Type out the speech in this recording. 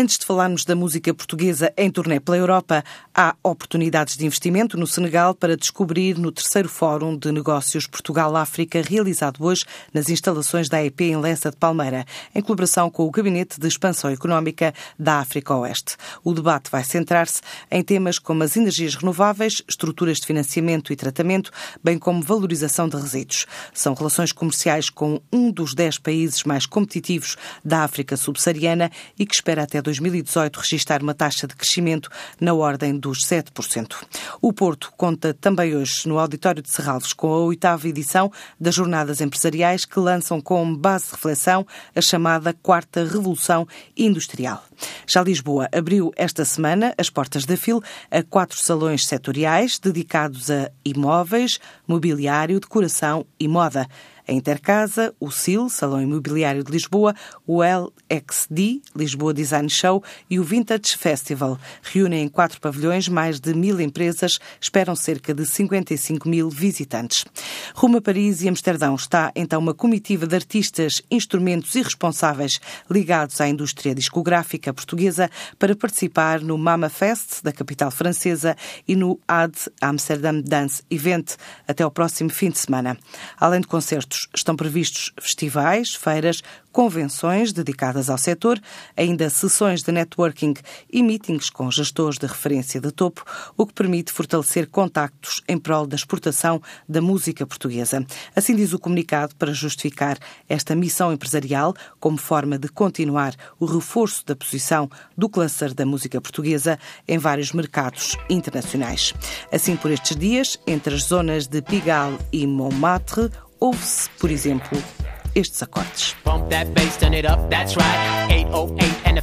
Antes de falarmos da música portuguesa em turnê pela Europa, há oportunidades de investimento no Senegal para descobrir no terceiro Fórum de Negócios Portugal-África, realizado hoje nas instalações da EP em Lessa de Palmeira, em colaboração com o Gabinete de Expansão Económica da África Oeste. O debate vai centrar-se em temas como as energias renováveis, estruturas de financiamento e tratamento, bem como valorização de resíduos. São relações comerciais com um dos dez países mais competitivos da África subsaariana e que espera até 2018 registrar uma taxa de crescimento na ordem dos 7%. O Porto conta também hoje no Auditório de Serralves com a oitava edição das Jornadas Empresariais que lançam como base de reflexão a chamada Quarta Revolução Industrial. Já Lisboa abriu esta semana as portas da FIL a quatro salões setoriais dedicados a imóveis, mobiliário, decoração e moda a Intercasa, o SIL, Salão Imobiliário de Lisboa, o LXD, Lisboa Design Show e o Vintage Festival. Reúnem em quatro pavilhões mais de mil empresas, esperam cerca de 55 mil visitantes. Rumo a Paris e Amsterdão está então uma comitiva de artistas, instrumentos e responsáveis ligados à indústria discográfica portuguesa para participar no Mama Fest da capital francesa e no AD Amsterdam Dance Event até o próximo fim de semana. Além de concertos estão previstos festivais, feiras, convenções dedicadas ao setor, ainda sessões de networking e meetings com gestores de referência de topo, o que permite fortalecer contactos em prol da exportação da música portuguesa. Assim diz o comunicado para justificar esta missão empresarial como forma de continuar o reforço da posição do cluster da música portuguesa em vários mercados internacionais. Assim, por estes dias, entre as zonas de Pigalle e Montmartre, ouve-se, por exemplo, estes acordes. That bass, turn it up, that's right. 808 and the